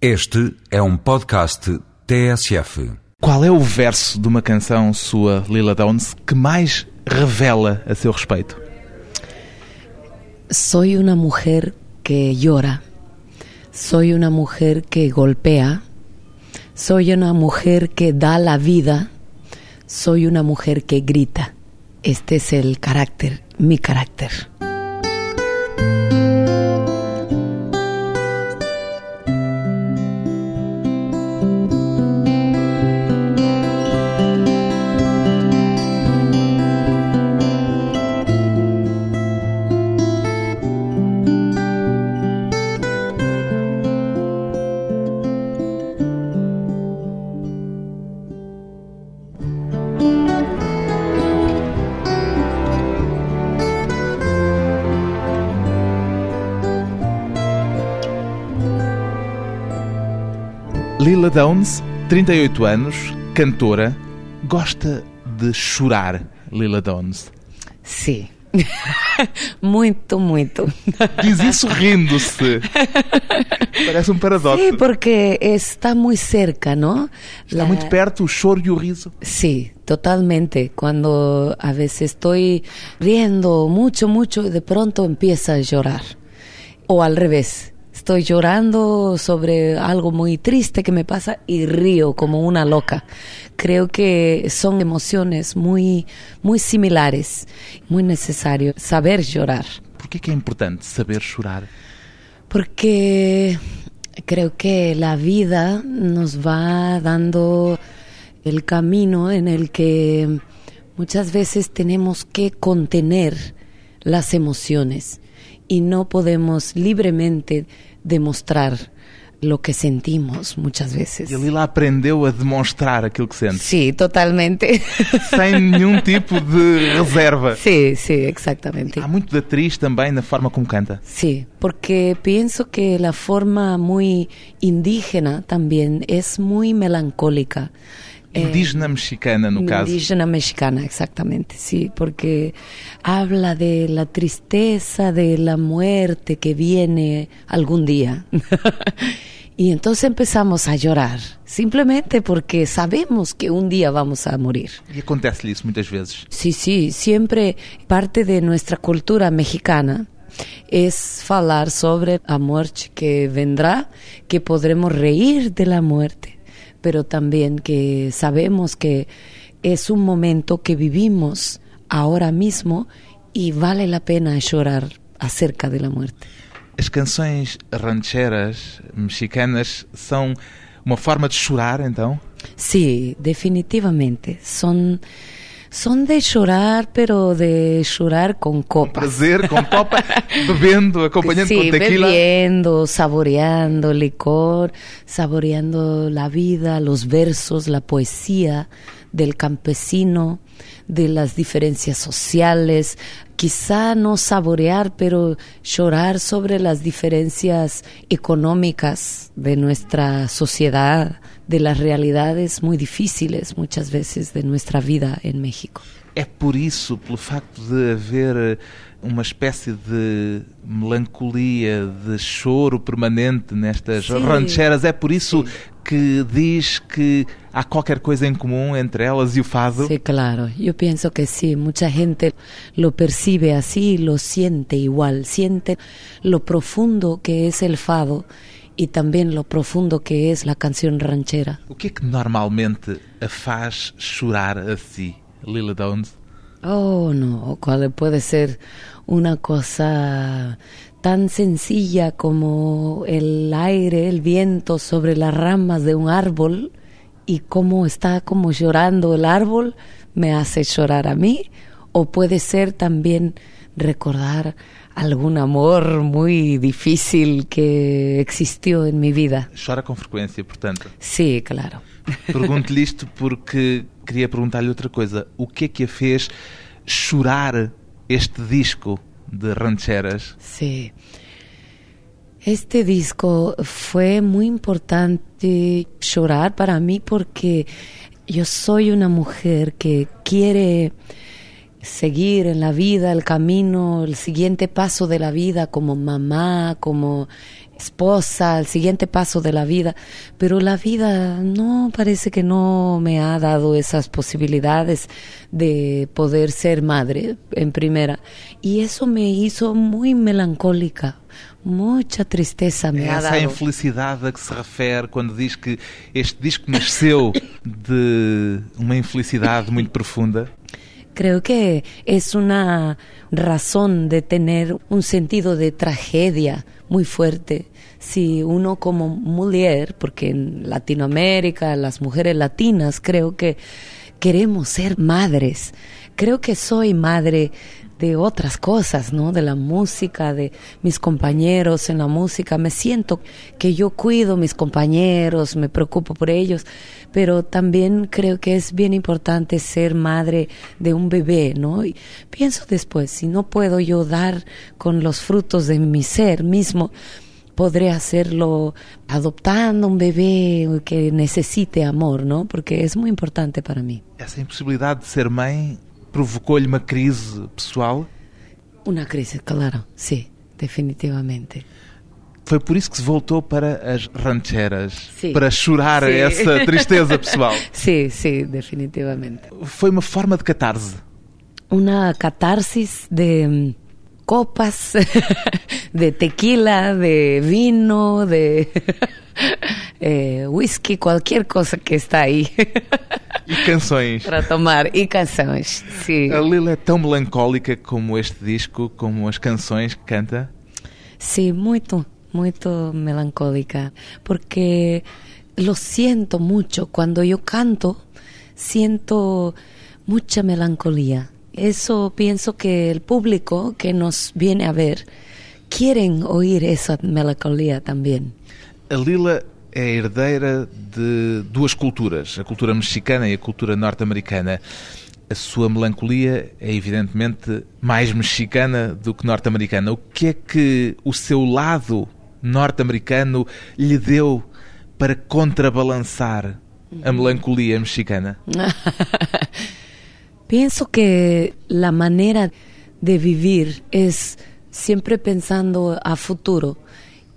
Este é um podcast TSF. Qual é o verso de uma canção sua, Lila Downs, que mais revela a seu respeito? Soy una mujer que llora, soy una mujer que golpea, soy una mujer que da la vida, soy una mujer que grita. Este es el carácter, mi carácter. Downs, 38 anos, cantora, gosta de chorar, Lila Downs. Sí. muito, muito. Diz isso rindo-se. Parece um paradoxo. Sí, porque está muy cerca, ¿no? Está La- muito perto o choro e o riso. Sí, totalmente. Cuando a veces estoy riendo mucho, mucho y de pronto empieza a llorar. O al revés. Estoy llorando sobre algo muy triste que me pasa y río como una loca. Creo que son emociones muy, muy similares. Muy necesario saber llorar. Por que é que é importante saber chorar? Porque creo que la vida nos va dando el camino en el que muchas veces tenemos que contener las emociones y no podemos libremente demostrar lo que sentimos muchas veces. E a Lila aprendeu a demonstrar aquilo que sente, Sí, totalmente. sem nenhum tipo de reserva. Sí, sí, exactamente. Há muito de atriz também na forma como canta. Sí, porque pienso que la forma muy indígena también es muy melancólica. Eh, Indígena mexicana, no caso. Indígena mexicana, exactamente, sí, porque habla de la tristeza de la muerte que viene algún día. y entonces empezamos a llorar, simplemente porque sabemos que un día vamos a morir. E acontece-lhe isso muitas vezes. Sí, sí, siempre parte de nuestra cultura mexicana es hablar sobre la muerte que vendrá, que podremos reír de la muerte, pero también que sabemos que es un momento que vivimos ahora mismo y vale la pena llorar acerca de la muerte. As canções rancheras mexicanas são uma forma de chorar, então? Sí, definitivamente. Son, son de llorar, pero de llorar con copas. Prazer, com copa, bebendo, acompanhando sí, com tequila. bebiendo, saboreando licor, saboreando la vida, los versos, la poesía del campesino, de las diferencias sociales, quizá no saborear, pero llorar sobre las diferencias económicas de nuestra sociedad, de las realidades muy difíciles muchas veces de nuestra vida en México. É por isso, pelo facto de haver uma espécie de melancolia, de choro permanente nestas Sim. rancheras, é por isso que diz que há qualquer coisa em comum entre elas e o fado? Sí, claro. Yo pienso que sí. Mucha gente lo percibe así, lo siente igual. Siente lo profundo que es el fado y también lo profundo que es la canción ranchera. O que é que normalmente a faz chorar a si, Lila Downs? Oh, no, cuál puede ser una cosa tan sencilla como el aire, el viento sobre las ramas de un árbol y cómo está como llorando el árbol me hace llorar a mí o puede ser también recordar algún amor muy difícil que existió en mi vida. Chora com frequência, portanto. Sí, claro. Pergunto-lhe isto porque queria perguntar-lhe outra coisa. O que é que a fez chorar este disco de rancheras? Sí. Este disco fue muy importante llorar para mí porque yo soy una mujer que quiere seguir en la vida el camino, el siguiente paso de la vida como mamá, como esposa, el siguiente paso de la vida, pero la vida no parece que no me ha dado esas posibilidades de poder ser madre en primera y eso me hizo muy melancólica. Mucha tristeza me é ha essa dado. a infelicidade a que se refere quando diz que este disco nasceu de uma infelicidade muito profunda. Creo que es una razón de tener un sentido de tragedia muy fuerte. Si uno como mujer, porque en Latinoamérica, las mujeres latinas, creo que queremos ser madres. Creo que soy madre de otras cosas, ¿no? De la música, de mis compañeros en la música. Me siento que yo cuido mis compañeros, me preocupo por ellos, pero también creo que es bien importante ser madre de un bebé, ¿no? Y pienso después, si no puedo yo dar con los frutos de mi ser mismo, podré hacerlo adoptando un bebé que necesite amor, ¿no? Porque es muy importante para mí. Essa impossibilidade de ser mãe provocou-lhe uma crise pessoal. Una crisis, claro, sí, definitivamente. Foi por isso que se voltou para as rancheras, Sim. para chorar Sim. essa tristeza pessoal. Sí, sí, definitivamente. Foi uma forma de catarse. Una catarsis de mm, copas, de tequila, de vino, de eh, whisky, cualquier cosa que está ahí E canções. para tomar. Y canciones, sí. A Lila é tão melancólica como este disco, como as canções que canta. Sí, muito, muito melancólica, porque lo siento mucho. Cuando yo canto, siento mucha melancolía. Eso pienso que el público que nos viene a ver quieren oír esa melancolía también. A Lila é herdeira de duas culturas, a cultura mexicana e a cultura norte-americana. A sua melancolia é evidentemente mais mexicana do que norte-americana. O que é que o seu lado norte-americano lhe deu para contrabalançar a melancolia mexicana? Pienso que la manera de vivir es siempre pensando a futuro.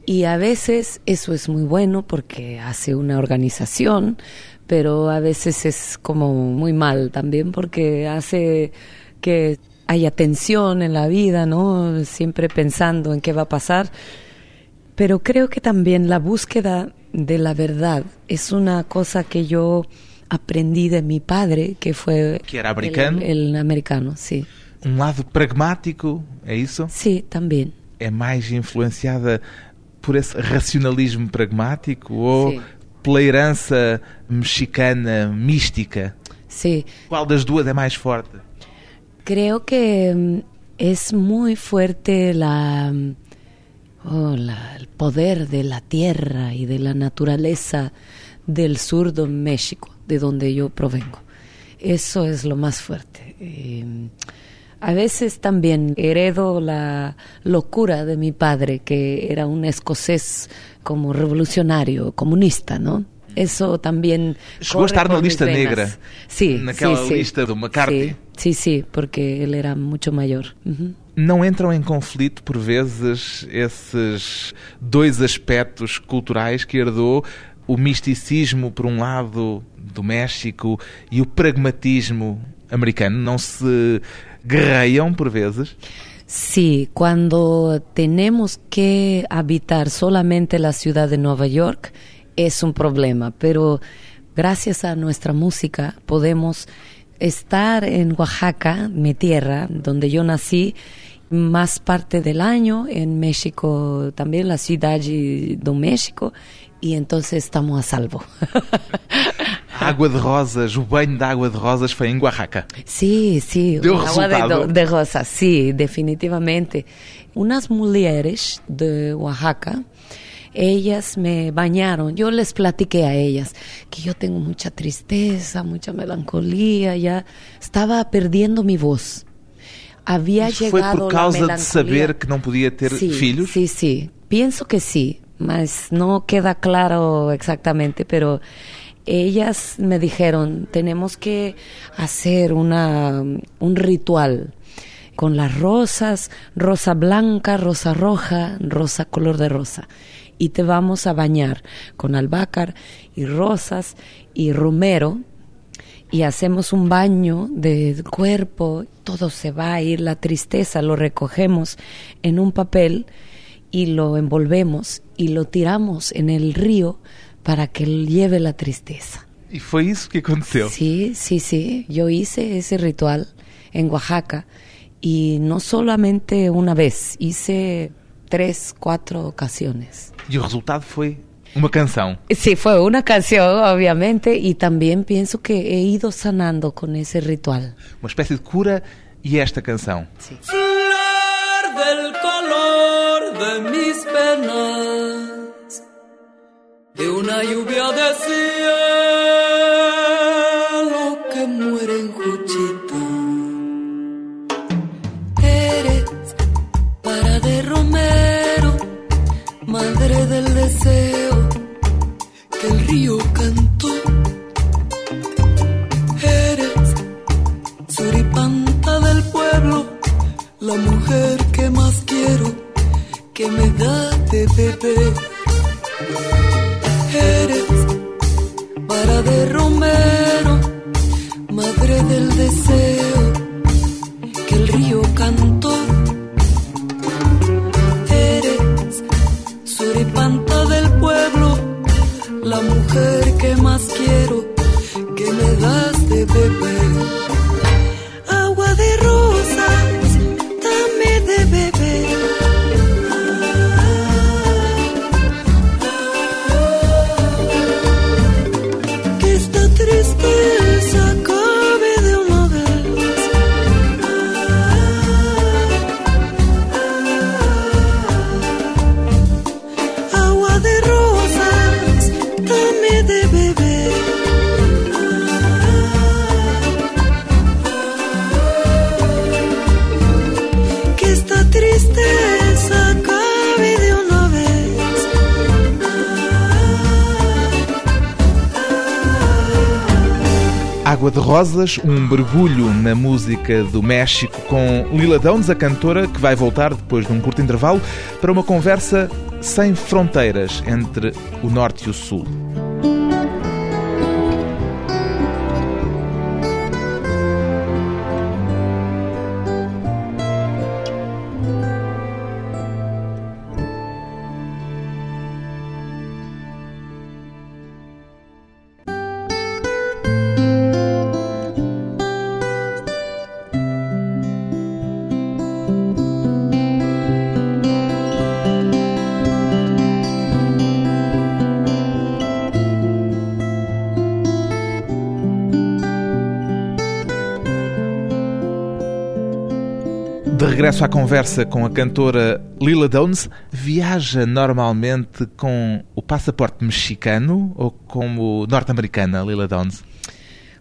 Y a veces eso es muy bueno porque hace una organización, pero a veces es como muy mal también porque hace que haya tensión en la vida, ¿no? Siempre pensando en qué va a pasar. Pero creo que también la búsqueda de la verdad es una cosa que yo aprendí de mi padre, que fue... Que era americano. El, el americano, sí. Um lado pragmático, é isso? Sí, también. É mais influenciada por esse racionalismo pragmático ou Sim. pela herança mexicana mística? Sí. Qual das duas é mais forte? Creo que es muy fuerte la, mm, oh, la- el poder de la tierra y de la naturaleza del sur de México, de donde yo provengo. Eso es lo más fuerte. Eh, a veces también heredo la locura de mi padre, que era un escocés como revolucionario, comunista, ¿no? Eso también... Chegou a estar na lista negra, Sí, naquela lista do McCarthy. Sí, sí, sí, porque él era mucho mayor. Ujú. Não entram em conflito, por vezes, esses dois aspectos culturais que herdou o misticismo, por um lado, do México e o pragmatismo americano? Não se guerreiam, por vezes? Sí, cuando tenemos que habitar solamente la ciudad de Nueva York es un problema, pero gracias a nuestra música podemos estar en Oaxaca, mi tierra, donde yo nací, más parte del año, en México también, la ciudad de México, y entonces estamos a salvo. Água de rosas, o banho de água de rosas foi em Oaxaca. Sí, sí, Dio un agua de, resultado. de rosa, sí, definitivamente. Unas mujeres de Oaxaca, ellas me bañaron, yo les platiqué a ellas que yo tengo mucha tristeza, mucha melancolía, ya estaba perdiendo mi voz. Había Isso foi por causa de saber que não podia ter sí, filhos? Sí, sí, pienso que sí, mas no queda claro exactamente, pero ellas me dijeron, tenemos que hacer una, un ritual con las rosas, rosa blanca, rosa roja, rosa color de rosa. y te vamos a bañar con albácar y rosas y romero y hacemos un baño del cuerpo, todo se va a ir, la tristeza lo recogemos en un papel y lo envolvemos y lo tiramos en el río para que lleve la tristeza. E foi isso que aconteceu? Sí, sí, sí. Yo hice ese ritual en Oaxaca y no solamente una vez, hice tres, cuatro ocasiones. E o resultado foi uma canção. Sí, fue una canción, obviamente, y también pienso que he ido sanando con ese ritual. Uma espécie de cura e esta canção. Sí. Flor del color de mis penas, de una lluvia de cielo que muere en Juchita. Eres para de Romero, madre del deseo que el río cantó. Eres suripanta del pueblo, la mujer que más quiero, que me da de beber. Para Água de Rosas, um mergulho na música do México com Lila Downs, a cantora, que vai voltar depois de um curto intervalo para uma conversa sem fronteiras entre o Norte e o Sul. Regresso à conversa com a cantora Lila Downs, viaja normalmente com o passaporte mexicano ou como norte-americana, Lila Downs?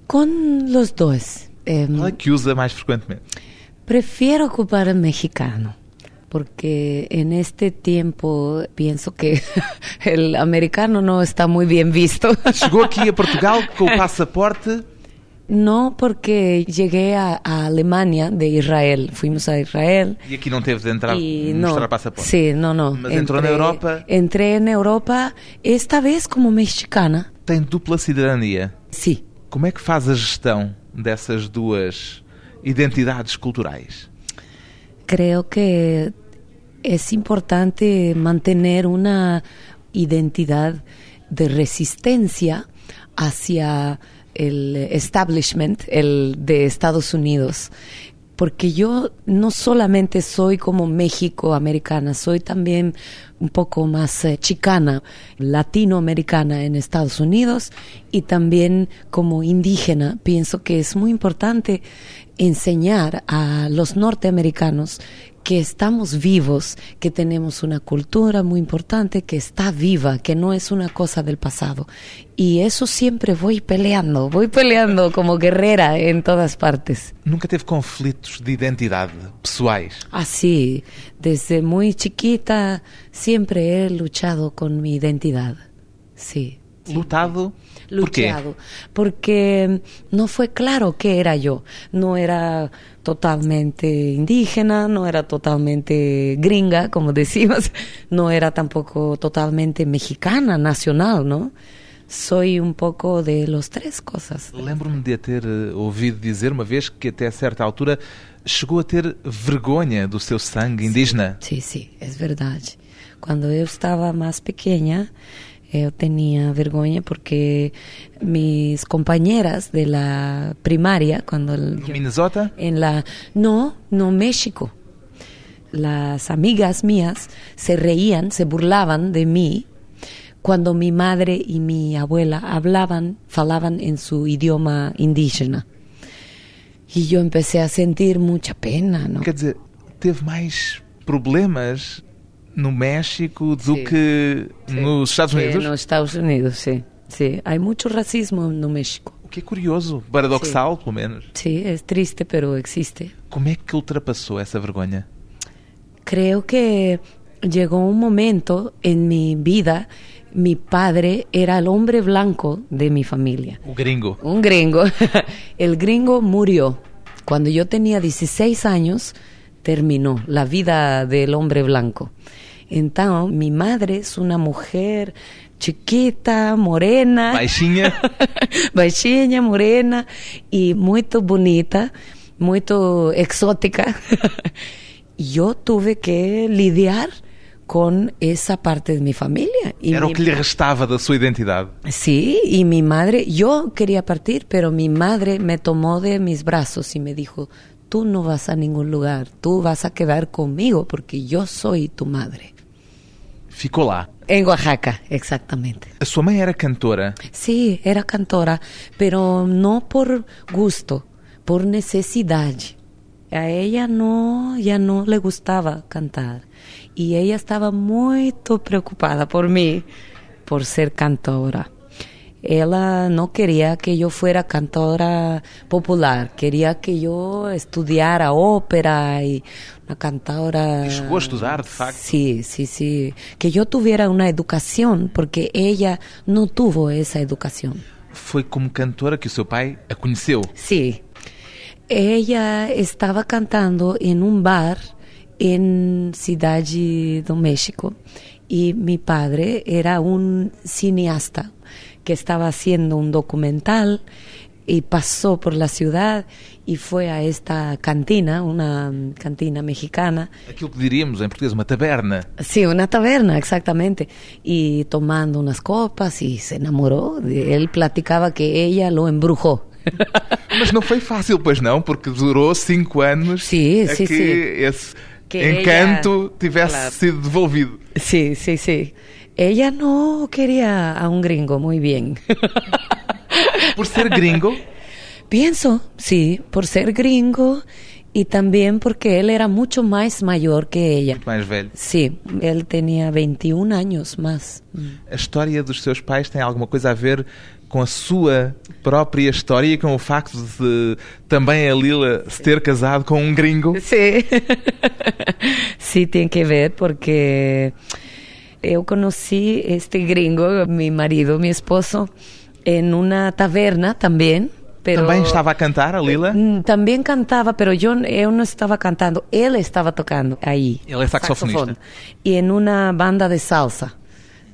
Con los dos. em, Qual é que usa mais frequentemente? Prefiero ocupar el mexicano, porque en este tiempo pienso que el americano no está muy bien visto. Chegou aqui a Portugal com o passaporte No, porque llegué a, a Alemania de Israel. Fuimos a Israel. e aqui não teve de entrar, y mostrar no, passaporte. sí, no, no. Mas entrou na Europa. Entré en Europa, esta vez como mexicana. Tem dupla cidadania. Sí. Como é que faz a gestão dessas duas identidades culturais? Creo que es importante mantener una identidad de resistencia hacia el establishment, el de Estados Unidos. Porque yo no solamente soy como México americana, soy también un poco más eh, chicana, latinoamericana en Estados Unidos y también como indígena. Pienso que es muy importante enseñar a los norteamericanos que estamos vivos, que tenemos una cultura muy importante, que está viva, que no es una cosa del pasado. Y eso siempre voy peleando, voy peleando como guerrera en todas partes. Nunca teve conflitos de identidade pessoais? Así, desde muy chiquita siempre he luchado con mi identidad. Sí. Lutado. ¿Por qué? luchado, porque no fue claro qué era yo. No era totalmente indígena, no era totalmente gringa, como decimos, no era tampoco totalmente mexicana, nacional, ¿no? Soy un pouco de los tres cosas. Lembro-me de a ter eh, ouvido dizer uma vez que até a certa altura chegou a ter vergonha do seu sangue indígena. Sí, sí, es verdad. Cuando yo estaba más pequeña, yo tenía vergüenza porque mis compañeras de la primaria, cuando No Minnesota? en la no, no México, las amigas mías se reían, se burlaban de mí cuando mi madre y mi abuela hablaban, falaban en su idioma indígena. Y yo empecé a sentir mucha pena, ¿no? Quer dizer, teve mais problemas no México do Sim. que nos Estados Sí, Unidos? en los Estados Unidos, sí. Sí, hay mucho racismo en México. O que é curioso, paradoxal, pelo menos. Sí, es triste, pero existe. Como é que ultrapassou essa vergonha? Creo que llegó un momento en mi vida, mi padre era el hombre blanco de mi familia. O gringo. Un gringo. El gringo murió. Cuando yo tenía 16 años, terminó la vida del hombre blanco. Entonces, mi madre es una mujer chiquita, morena. Baixinha. baixinha, morena e muito bonita, muito exótica. E eu tive que lidiar com essa parte de minha família. E Era mi- que lhe restava da sua identidade. Sí, y mi madre, yo quería partir, pero mi madre me tomó de mis brazos y me dijo, tú no vas a ningún lugar, tú vas a quedar conmigo porque yo soy tu madre. Ficou lá. En Oaxaca, exactamente. A sua mãe era cantora. Sí, era cantora, pero no por gusto, por necesidad. A ella no, ya no le gustaba cantar. Y ella estaba muy preocupada por mí, por ser cantora. Ella no quería que yo fuera cantora popular, quería que yo estudiara ópera y una cantora... E chegou a estudar, de facto. Sí, sí, sí. Que yo tuviera una educación, porque ella no tuvo esa educación. Foi como cantora que o seu pai a conheceu. Sí. Ella estaba cantando en un bar en Ciudad de México y mi padre era un cineasta que estaba haciendo un documental y pasó por la ciudad y fue a esta cantina, una mm, cantina mexicana, Aquilo que diríamos em português, uma taberna. Sí, una taberna, exactamente. Y tomando unas copas y se enamoró. de- Él platicaba que ella lo embrujó. Mas não foi fácil, pois não, porque durou cinco anos Sim, sim, que sim. esse Que encanto ella- tivesse Claro. sido devolvido. Sí, sí, sí. Ella no quería a un gringo muy bien. Por ser gringo, Pienso, sí, por ser gringo y también porque él era mucho más mayor que ella. muito mais velho. Sí, él tenía 21 años más. A história dos seus pais tem alguma coisa a ver com a sua própria história e com o facto de também a Lila se ter casado com um gringo? Sí, sí tiene que ver porque yo conocí este gringo, mi marido, mi esposo, en una taberna también. Pero Também estava a cantar, a Lila? También cantaba, pero yo, yo no estaba cantando, él estaba tocando ahí. Él es saxofonista. Saxofón. Y en una banda de salsa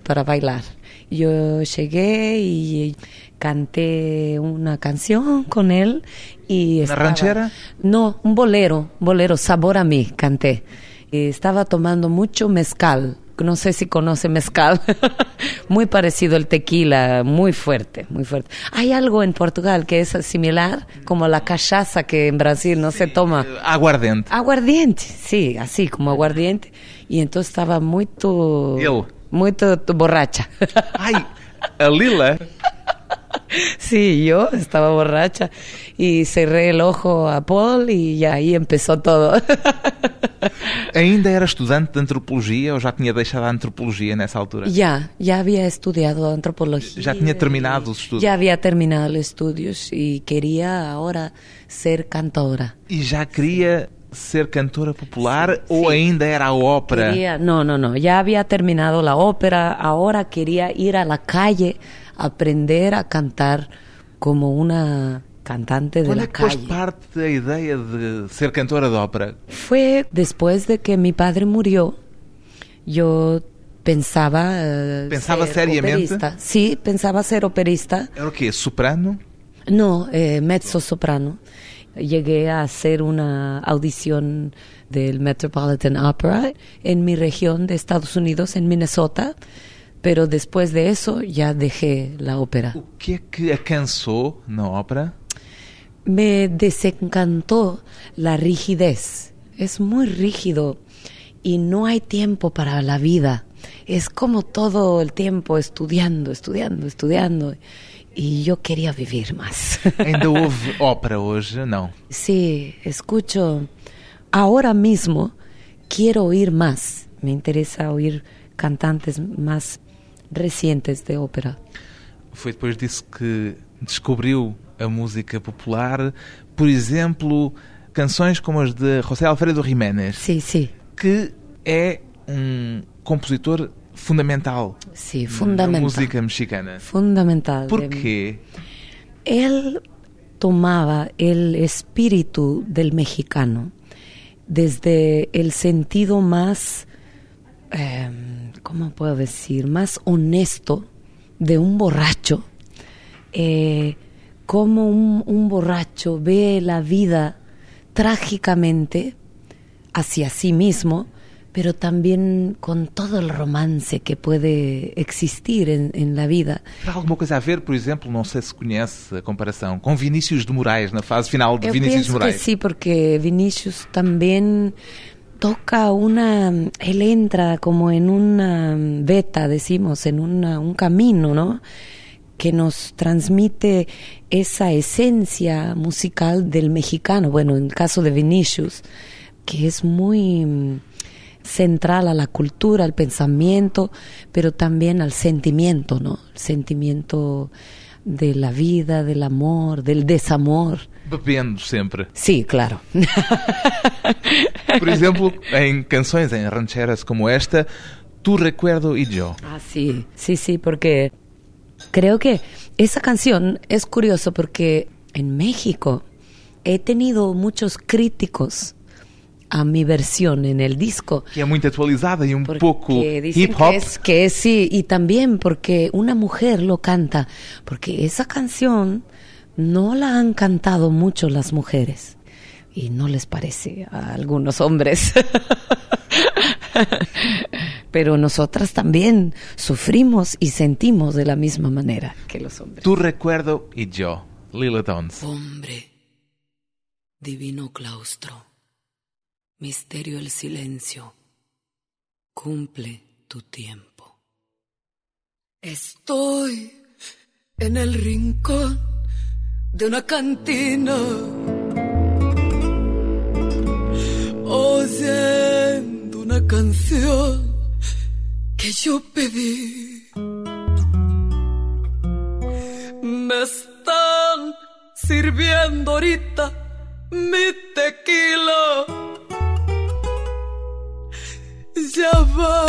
para bailar. Yo llegué y canté una canción con él y ¿Una estaba- ranchera? No, un bolero, un bolero, Sabor a mí, canté. Y estaba tomando mucho mezcal. No sé si conoce mezcal. muy parecido al tequila, muy fuerte, muy fuerte. Hay algo en Portugal que es similar, como la cachaza que en Brasil no se toma. Aguardente. Aguardiente, sí, así como aguardiente. Y entonces estaba muy muy borracha. Ai, a Lila sí, yo estaba borracha y cerré el ojo a Paul y ahí empezó todo. ainda era estudante de antropologia ou já tinha deixado a antropologia nessa altura? ya, ya había estudiado antropología. Já tinha terminado os estudos? Ya había terminado los estudios y quería ahora ser cantora. E já queria ser cantora popular ou ainda era a ópera? Quería- no, no, no, ya había terminado la ópera, ahora quería ir a la calle aprender a cantar como una cantante de la pôs calle. parte a ideia de ser cantora de ópera? Fue después de que mi padre murió, yo pensaba... eh, ¿Pensaba ser seriamente? operista. Sí, pensaba ser operista. Era o quê? Soprano? No, eh, mezzo soprano. Llegué a hacer una audición del Metropolitan Opera en mi región de Estados Unidos, en Minnesota, pero después de eso ya dejé la ópera. O que é que a cansou na ópera? Me desencantó la rigidez. Es muy rígido y no hay tiempo para la vida. Es como todo el tiempo estudiando, estudiando, estudiando. Y yo quería vivir más. Ainda houve ópera hoje? Não. Sí, escucho. Ahora mismo quiero oír más. Me interesa oír cantantes más recientes de ópera. Foi depois disso que descobriu a música popular. Por exemplo, canções como as de José Alfredo Jiménez, Sí, sí, que é um compositor fundamental na fundamental. música mexicana. Fundamental. Por quê? Él tomaba el espíritu del mexicano desde el sentido más, eh, ¿cómo puedo decir?, más honesto de un borracho. Eh, como un, un borracho ve la vida trágicamente hacia sí mismo, pero también con todo el romance que puede existir en, en la vida. Terá alguma coisa a ver, por exemplo, não sei se conhece a comparação, com Vinícius de Moraes, na fase final de Yo Vinícius de pienso que Moraes. sí, porque Vinicius también toca una, él entra como en una beta, decimos, en una- un camino, ¿no? Que nos transmite esa esencia musical del mexicano. Bueno, en el caso de Vinicius, que es muy mm, central a la cultura, al pensamiento, pero también al sentimiento, ¿no? El sentimiento de la vida, del amor, del desamor. Bebendo sempre. Sí, claro. Por exemplo, em canções, em rancheras como esta, Tu Recuerdo e Yo. Ah, sí, sí, sí, porque creo que esa canción es curioso porque en México he tenido muchos críticos a mi versión en el disco. Que é muito atualizada e um Porque pouco dicen hip hop. Que es, que es, sí, y también porque una mujer lo canta, porque esa canción no la han cantado mucho las mujeres y no les parece a algunos hombres. Pero nosotras también sufrimos y sentimos de la misma manera que los hombres. Tu Recuerdo e Yo. Lila Downs. Hombre, divino claustro, misterio el silencio, cumple tu tiempo. Estoy en el rincón de una cantina, oyendo una canción que yo pedí. Me están sirviendo ahorita mi tequila. Ya va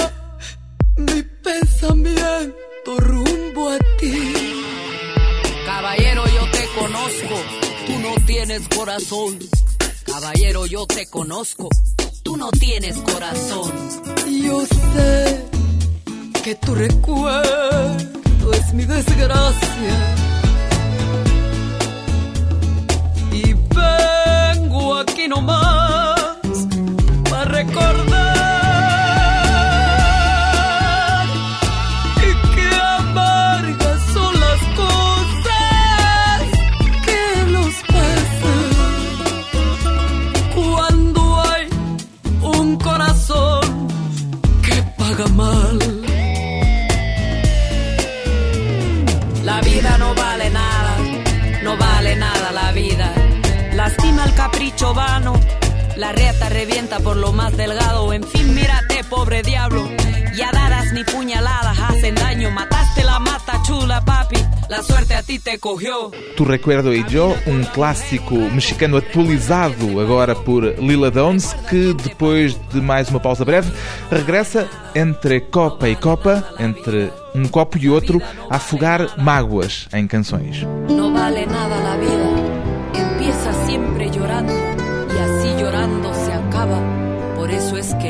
mi pensamiento rumbo a ti. Caballero, yo te conozco, tú no tienes corazón. Caballero, yo te conozco, tú no tienes corazón. Yo sé que tu recuerdo es mi desgracia. Y vengo aquí nomás para recordar vano, la reata revienta por lo más delgado. En fin, mírate, pobre diablo. Ya dadas ni puñaladas hacen daño. Mataste la mata chula, papi. la suerte a ti te cogió. Tu Recuerdo e Yo, um clássico mexicano atualizado agora por Lila Downs, que depois de mais uma pausa breve, regressa entre copa e copa, entre um copo e outro, a afogar mágoas em canções. No vale nada la vida,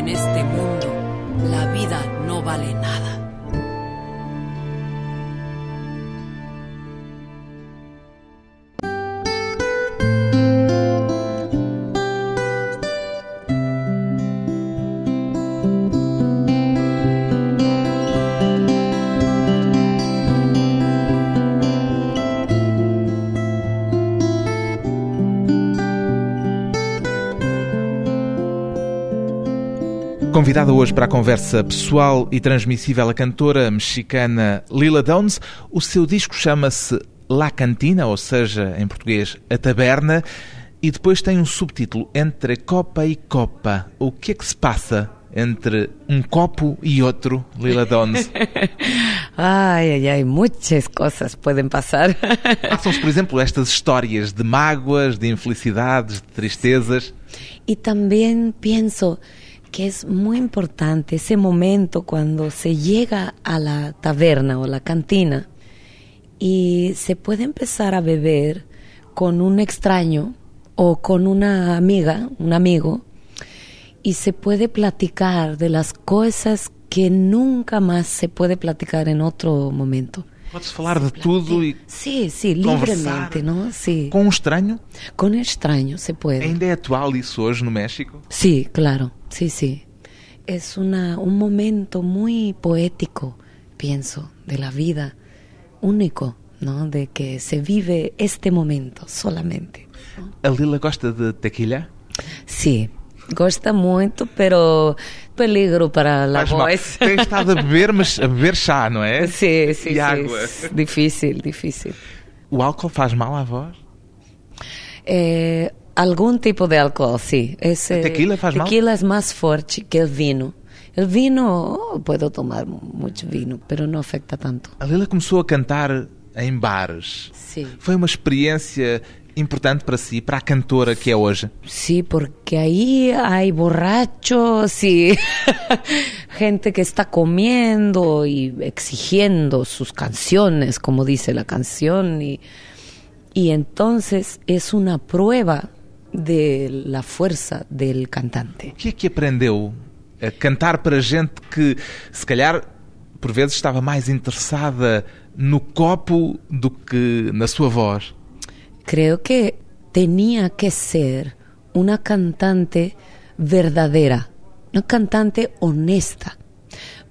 en este mundo la vida no vale nada. Convidada hoje para a conversa pessoal e transmissível a cantora mexicana Lila Downs, o seu disco chama-se La Cantina, ou seja, em português, A Taberna, e depois tem um subtítulo Entre Copa e Copa. O que é que se passa entre um copo e outro, Lila Downs? Ay, ay, ay, muchas cosas pueden pasar. Passam-se, por exemplo, estas histórias de mágoas, de infelicidades, de tristezas. Y también pienso que es muy importante ese momento cuando se llega a la taberna o la cantina y se puede empezar a beber con un extraño o con una amiga, un amigo, y se puede platicar de las cosas que nunca más se puede platicar en otro momento. Pode-se falar de tudo e Sí, sí, Conversar. libremente, ¿no? Sí. com um estranho. Con extraño se puede. Ainda é atual isso hoje no México? Sí, claro, sí, sí. Es una, un momento muy poético, pienso, de la vida, único, ¿no? De que se vive este momento solamente. A Lila gosta de tequila? Sí, gosta muito, pero peligro para la Faz mal. voz. Tem estado a beber, mas a beber chá, não é? Sí, sí, E sí. água. Difícil, difícil. O álcool faz mal à voz? Eh, algún tipo de alcohol, sí. Es, eh, tequila faz mal? tequila es más fuerte que el vino. El vino, oh, puedo tomar mucho vino, pero no afecta tanto. A Lila começou a cantar em bares. Sí. Foi uma experiência importante para si, para a cantora que é hoje. Sí, porque ahí hay borrachos y gente que está comiendo y exigiendo sus canciones, como dice la canción, y, y entonces es una prueba de la fuerza del cantante. O que é que aprendeu a cantar para gente que, se calhar, por vezes estava mais interessada no copo do que na sua voz? Creo que tenía que ser una cantante verdadera, una cantante honesta,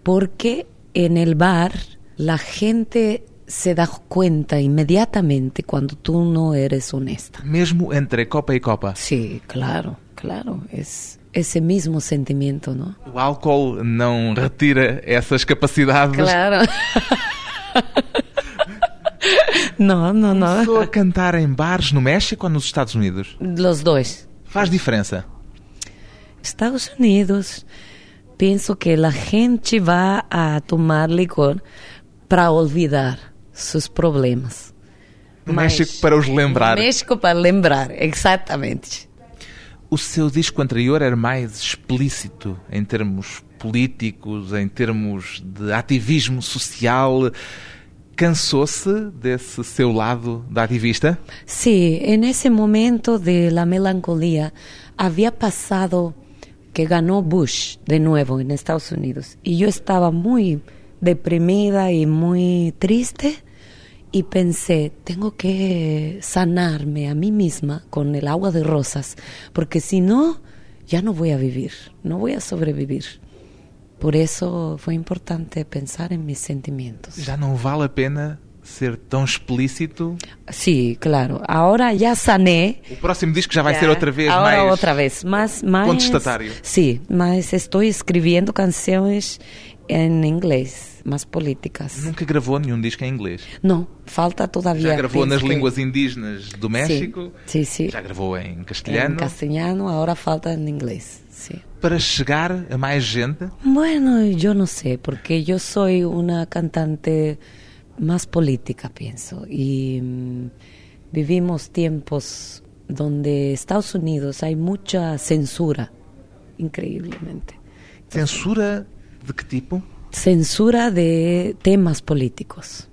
porque en el bar la gente se da cuenta inmediatamente cuando tú no eres honesta. Mesmo entre copa e copa. Sí, claro, claro, es ese mismo sentimiento, ¿no? O álcool não retira essas capacidades. Claro. no, no, no. Começou a cantar em bares no México ou nos Estados Unidos? Los dos. Faz diferença. Estados Unidos, pienso que la gente va a tomar licor para olvidar sus problemas. Mas- México para os lembrar. México para lembrar, exatamente. O seu disco anterior era mais explícito em termos políticos, em termos de ativismo social. Cansou-se desse seu lado da ativista? Sí, en ese momento de la melancolía había pasado que ganó Bush de nuevo en Estados Unidos y yo estaba muy deprimida y muy triste y pensé, tengo que sanarme a mí misma con el agua de rosas, porque si no, ya no voy a vivir, no voy a sobrevivir. Por eso fue importante pensar en mis sentimientos. Já não vale a pena ser tão explícito? Sí, claro. Ahora ya sané. O próximo disco já vai Ya, ser outra vez ahora mais otra vez, más, más contestatario. Sí, mas estoy escribiendo canciones en inglés, más políticas. Nunca gravou nenhum disco em inglês. No, falta todavía. Já gravou nas pienso que- línguas indígenas do México. Sí, sí. Já gravou em En castelhano. castellano, ahora falta en inglés. Sí. Para chegar a mais gente, Bueno, yo no sé, porque yo soy una cantante más política, pienso. Y mm, vivimos tiempos donde Estados Unidos hay mucha censura, increíblemente. Censura de que tipo? Censura de temas políticos.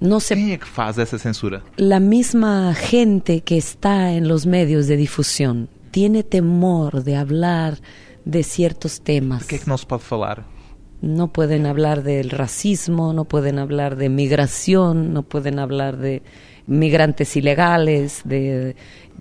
No se que faz essa censura? la misma gente que está en los medios de difusión tiene temor de hablar de ciertos temas. De que é que não se pode falar? No pueden hablar del racismo, no pueden hablar de migración, no pueden hablar de migrantes ilegales, de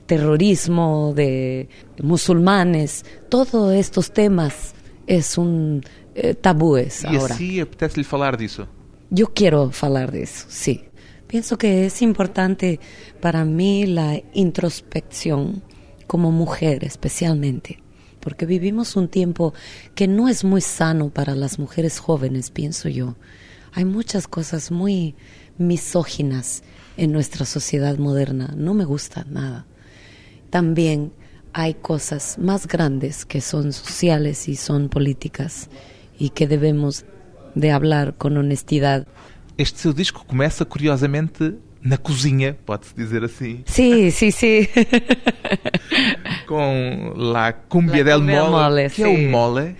terrorismo, de musulmanes. Todos estos temas es un eh, tabúes E ahora. assim apetece-lhe falar disso. Yo quiero hablar de eso, sí. Pienso que es importante para mí la introspección como mujer especialmente, porque vivimos un tiempo que no es muy sano para las mujeres jóvenes, pienso yo. Hay muchas cosas muy misóginas en nuestra sociedad moderna, no me gusta nada. También hay cosas más grandes que son sociales y son políticas y que debemos de hablar con honestidad. Este seu disco começa, curiosamente, na cozinha, pode-se dizer assim, Sí, sí, sí. com La Cumbia La del Mole. Mole, que é sim. o mole?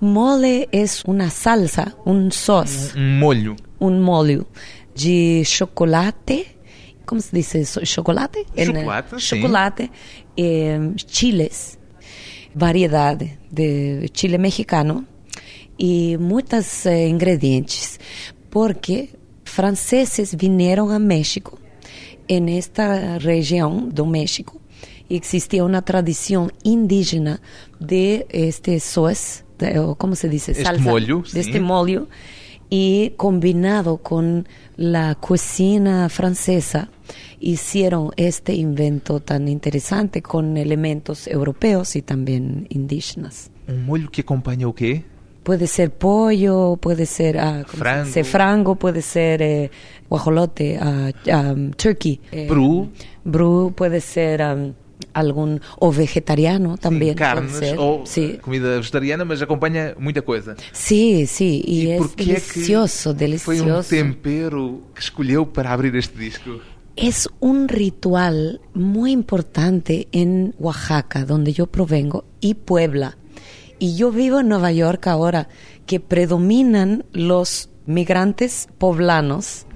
Mole es una salsa, un sauce, Um molho. un molho de chocolate. ¿Cómo se eso? ¿Chocolate? En, eh, Chocolate. Chocolate, eh, chiles, variedad de chile mexicano y muchos eh, ingredientes. Porque franceses vinieron a México, en esta región do México, y existía una tradición indígena de este soes, de- o ¿cómo se dice? Este molho, de sí. este molho, y combinado con la cocina francesa, hicieron este invento tan interesante con elementos europeos y también indígenas. Um molho que acompanha o quê? Puede ser pollo, puede ser ah, ¿cómo se Frango. dice? frango, puede ser eh, guajolote, ah, um, turkey. eh, Peru. Bru puede ser um, algún o vegetariano también. Sim, carnes ou sí. comida vegetariana, mas acompanha muita coisa. sí, sí, y, es porquê é que delicioso, Foi um delicioso. tempero que escolheu para abrir este disco. Es un ritual muy importante en Oaxaca, donde yo provengo, y Puebla. Y yo vivo en Nueva York ahora, que predominan los migrantes poblanos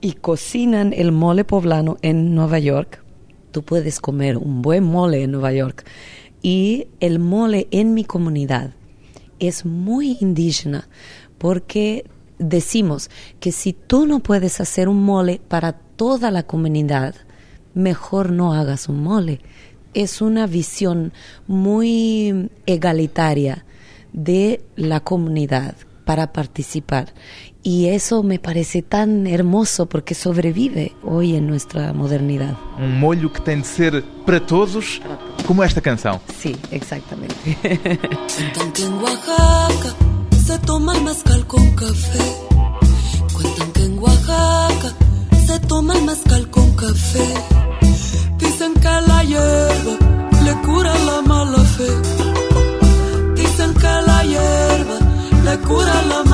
y cocinan el mole poblano en Nueva York. Tú puedes comer un buen mole en Nueva York. Y el mole en mi comunidad es muy indígena porque decimos que si tú no puedes hacer un mole para toda la comunidad, mejor no hagas un mole. Es una visión muy egalitaria de la comunidad para participar. Y eso me parece tan hermoso porque sobrevive hoy en nuestra modernidad. Um molho que tem de ser para todos, como esta canção. Sí, exactamente. Cuentan que en Oaxaca se toma el mezcal con café. Cuentan que en Oaxaca se toma el mezcal con café. Que la hierba le cura la mala fe. Dicen que la hierba le cura la mala fe.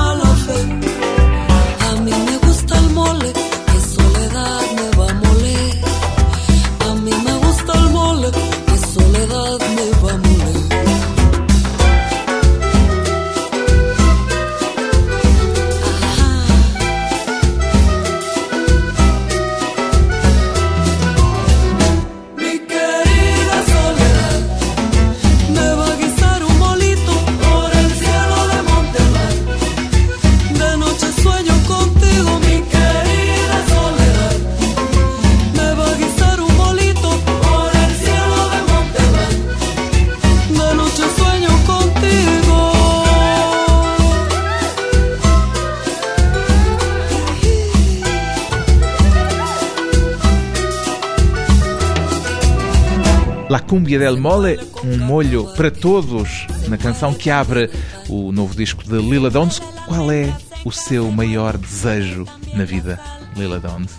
Cumbia del Mole, um molho para todos, na canção que abre o novo disco de Lila Downs. Qual é o seu maior desejo na vida, Lila Downs?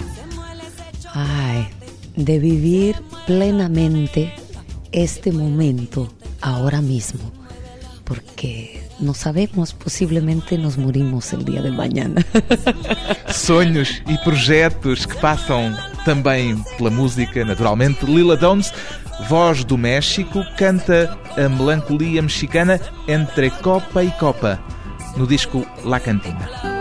Ay, de vivir plenamente este momento ahora mismo, porque no sabemos, posiblemente nos morimos el día de mañana. Sonhos e projetos que passam também pela música, naturalmente. Lila Downs, voz do México, canta a melancolia mexicana entre copa e copa no disco La Cantina.